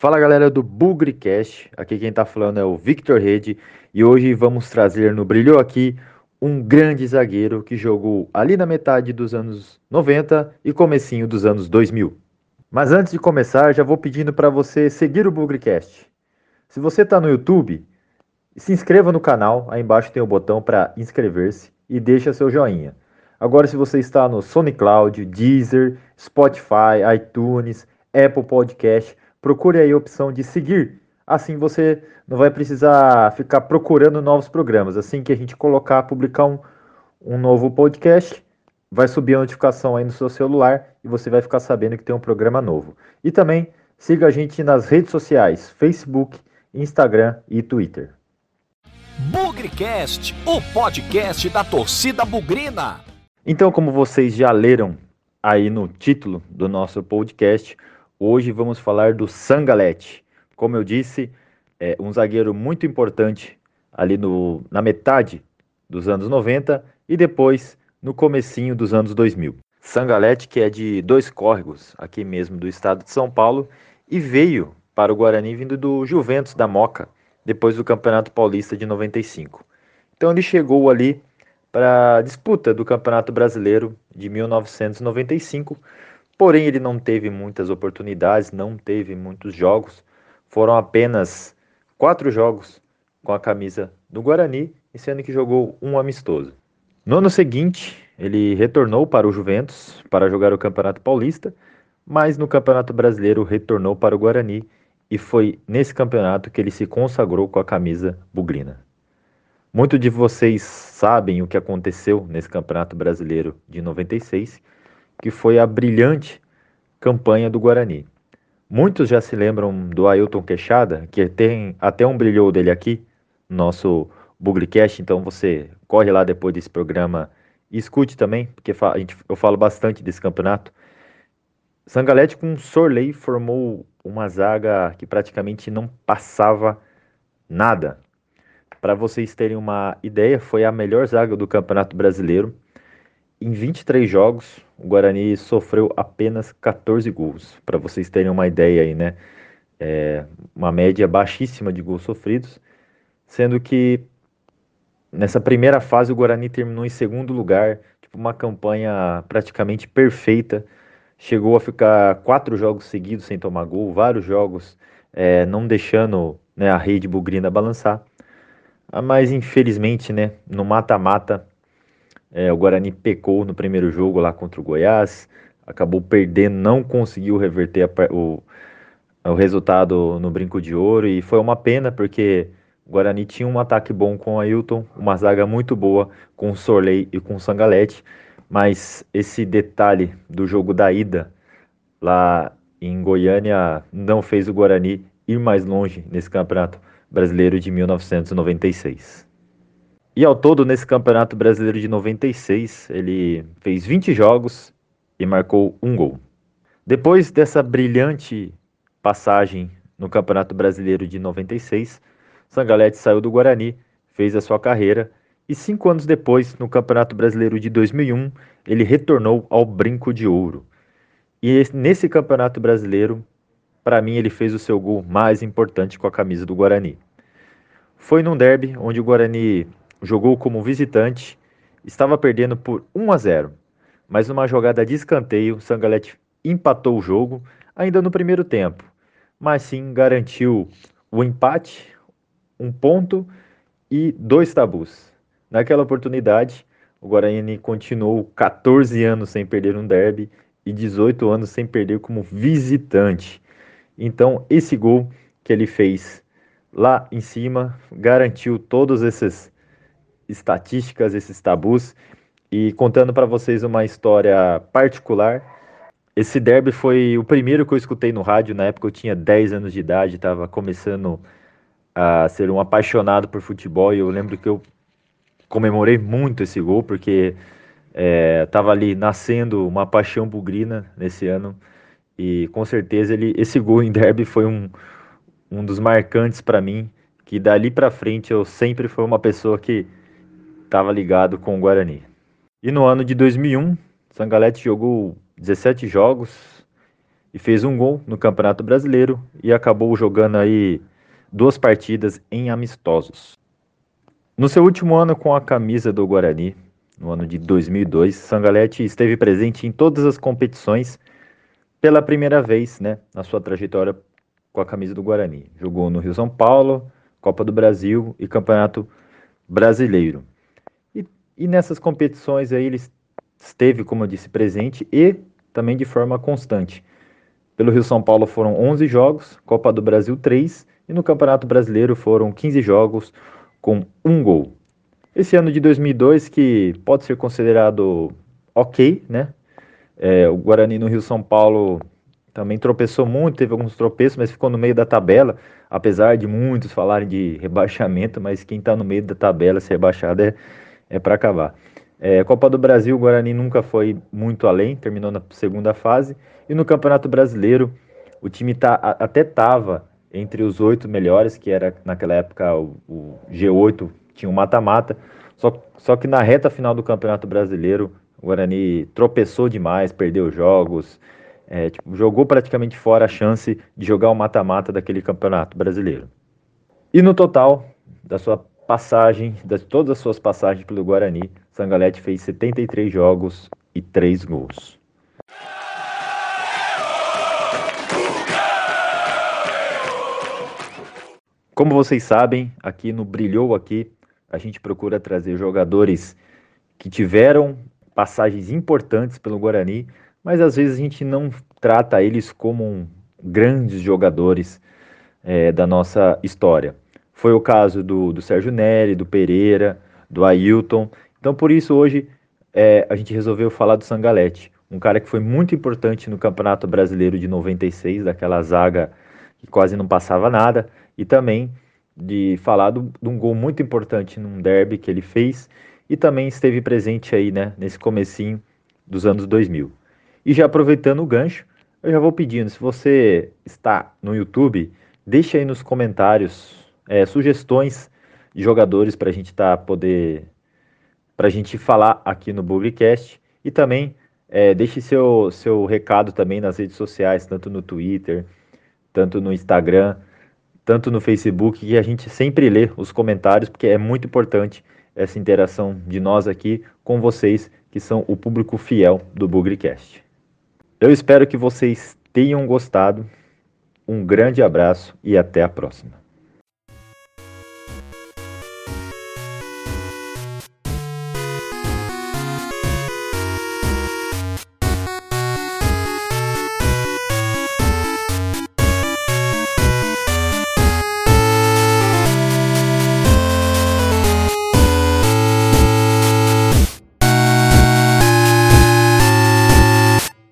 Fala galera do Bugrecast, aqui quem tá falando é o Victor Rede e hoje vamos trazer no Brilhou Aqui um grande zagueiro que jogou ali na metade dos anos 90 e comecinho dos anos 2000. Mas antes de começar, já vou pedindo para você seguir o Bugrecast. Se você está no YouTube, se inscreva no canal, aí embaixo tem o botão para inscrever-se e deixa seu joinha. Agora se você está no SoundCloud, Deezer, Spotify, iTunes, Apple Podcast, procure aí a opção de seguir. Assim você não vai precisar ficar procurando novos programas. Assim que a gente colocar, publicar um, um novo podcast, vai subir a notificação aí no seu celular e você vai ficar sabendo que tem um programa novo. E também siga a gente nas redes sociais: Facebook, Instagram e Twitter. Bugrecast, o podcast da torcida bugrina. Então, como vocês já leram aí no título do nosso podcast, Hoje vamos falar do Sangalete. Como eu disse, é um zagueiro muito importante ali no, na metade dos anos 90 e depois no comecinho dos anos 2000. Sangalete, que é de dois córregos, aqui mesmo do estado de São Paulo, e veio para o Guarani vindo do Juventus da Moca, depois do Campeonato Paulista de 95. Então ele chegou ali para a disputa do Campeonato Brasileiro de 1995, Porém, ele não teve muitas oportunidades, não teve muitos jogos. Foram apenas quatro jogos com a camisa do Guarani, sendo que jogou um amistoso. No ano seguinte, ele retornou para o Juventus para jogar o Campeonato Paulista, mas no Campeonato Brasileiro retornou para o Guarani e foi nesse campeonato que ele se consagrou com a camisa bugrina. Muitos de vocês sabem o que aconteceu nesse Campeonato Brasileiro de 96 que foi a brilhante campanha do Guarani. Muitos já se lembram do Ailton Queixada, que tem até um brilhou dele aqui, nosso Bugrecast, então você corre lá depois desse programa e escute também, porque eu falo bastante desse campeonato. Sangalete com Sorley formou uma zaga que praticamente não passava nada. Para vocês terem uma ideia, foi a melhor zaga do Campeonato Brasileiro. Em 23 jogos, o Guarani sofreu apenas 14 gols. Para vocês terem uma ideia aí, né? É uma média baixíssima de gols sofridos, sendo que nessa primeira fase o Guarani terminou em segundo lugar, tipo uma campanha praticamente perfeita. Chegou a ficar quatro jogos seguidos sem tomar gol, vários jogos é, não deixando né, a rede bugrina balançar. Ah, mas infelizmente, né, no mata-mata é, o Guarani pecou no primeiro jogo lá contra o Goiás, acabou perdendo, não conseguiu reverter a, o, o resultado no Brinco de Ouro e foi uma pena porque o Guarani tinha um ataque bom com o Ailton, uma zaga muito boa com o Sorley e com o Sangalete, mas esse detalhe do jogo da ida lá em Goiânia não fez o Guarani ir mais longe nesse campeonato brasileiro de 1996. E ao todo, nesse Campeonato Brasileiro de 96, ele fez 20 jogos e marcou um gol. Depois dessa brilhante passagem no Campeonato Brasileiro de 96, Sangalete saiu do Guarani, fez a sua carreira e cinco anos depois, no Campeonato Brasileiro de 2001, ele retornou ao Brinco de Ouro. E nesse Campeonato Brasileiro, para mim, ele fez o seu gol mais importante com a camisa do Guarani. Foi num derby onde o Guarani jogou como visitante, estava perdendo por 1 a 0, mas numa jogada de escanteio, Sangalete empatou o jogo ainda no primeiro tempo, mas sim garantiu o empate, um ponto e dois tabus. Naquela oportunidade, o Guarani continuou 14 anos sem perder um derby e 18 anos sem perder como visitante. Então, esse gol que ele fez lá em cima garantiu todos esses estatísticas, esses tabus. E contando para vocês uma história particular, esse derby foi o primeiro que eu escutei no rádio. Na época eu tinha 10 anos de idade, estava começando a ser um apaixonado por futebol. E eu lembro que eu comemorei muito esse gol, porque estava é, ali nascendo uma paixão bugrina nesse ano. E com certeza ele, esse gol em derby foi um, um dos marcantes para mim. Que dali para frente eu sempre fui uma pessoa que estava ligado com o Guarani. E no ano de 2001, Sangalete jogou 17 jogos e fez um gol no Campeonato Brasileiro e acabou jogando aí duas partidas em amistosos. No seu último ano com a camisa do Guarani, no ano de 2002, Sangalete esteve presente em todas as competições pela primeira vez, né, na sua trajetória com a camisa do Guarani. Jogou no Rio São Paulo, Copa do Brasil e Campeonato Brasileiro. E, nessas competições aí ele esteve, como eu disse, presente e também de forma constante. Pelo Rio São Paulo foram 11 jogos, Copa do Brasil 3 e no Campeonato Brasileiro foram 15 jogos com um gol. Esse ano de 2002 que pode ser considerado ok, né? É, o Guarani no Rio São Paulo também tropeçou muito, teve alguns tropeços, mas ficou no meio da tabela, apesar de muitos falarem de rebaixamento, mas quem está no meio da tabela, se rebaixado, é, é para acabar. É, Copa do Brasil, o Guarani nunca foi muito além, terminou na segunda fase, e no Campeonato Brasileiro, o time tá, até estava entre os oito melhores, que era naquela época o, o G8, tinha um mata-mata, só, só que na reta final do Campeonato Brasileiro, o Guarani tropeçou demais, perdeu jogos, é, tipo, jogou praticamente fora a chance de jogar o mata-mata daquele campeonato brasileiro. E no total, da sua passagem, de todas as suas passagens pelo Guarani, Sangalete fez 73 jogos e 3 gols. Como vocês sabem, aqui no Brilhou Aqui, a gente procura trazer jogadores que tiveram passagens importantes pelo Guarani, mas às vezes a gente não trata eles como grandes jogadores é, da nossa história. Foi o caso do, do Sérgio Neri, do Pereira, do Ailton. Então, por isso, hoje é, a gente resolveu falar do Sangalete, um cara que foi muito importante no Campeonato Brasileiro de 96, daquela zaga que quase não passava nada, e também de falar do, de um gol muito importante num derby que ele fez e também esteve presente aí, né, nesse comecinho dos anos 2000. E já aproveitando o gancho, eu já vou pedindo, se você está no YouTube, deixe aí nos comentários é, sugestões de jogadores para a gente tá, poder para a gente falar aqui no Bugcast e também é, deixe seu, seu recado também nas redes sociais, tanto no Twitter, tanto no Instagram, tanto no Facebook, que a gente sempre lê os comentários, porque é muito importante essa interação de nós aqui com vocês, que são o público fiel do Bugrecast. Eu espero que vocês tenham gostado. Um grande abraço e até a próxima.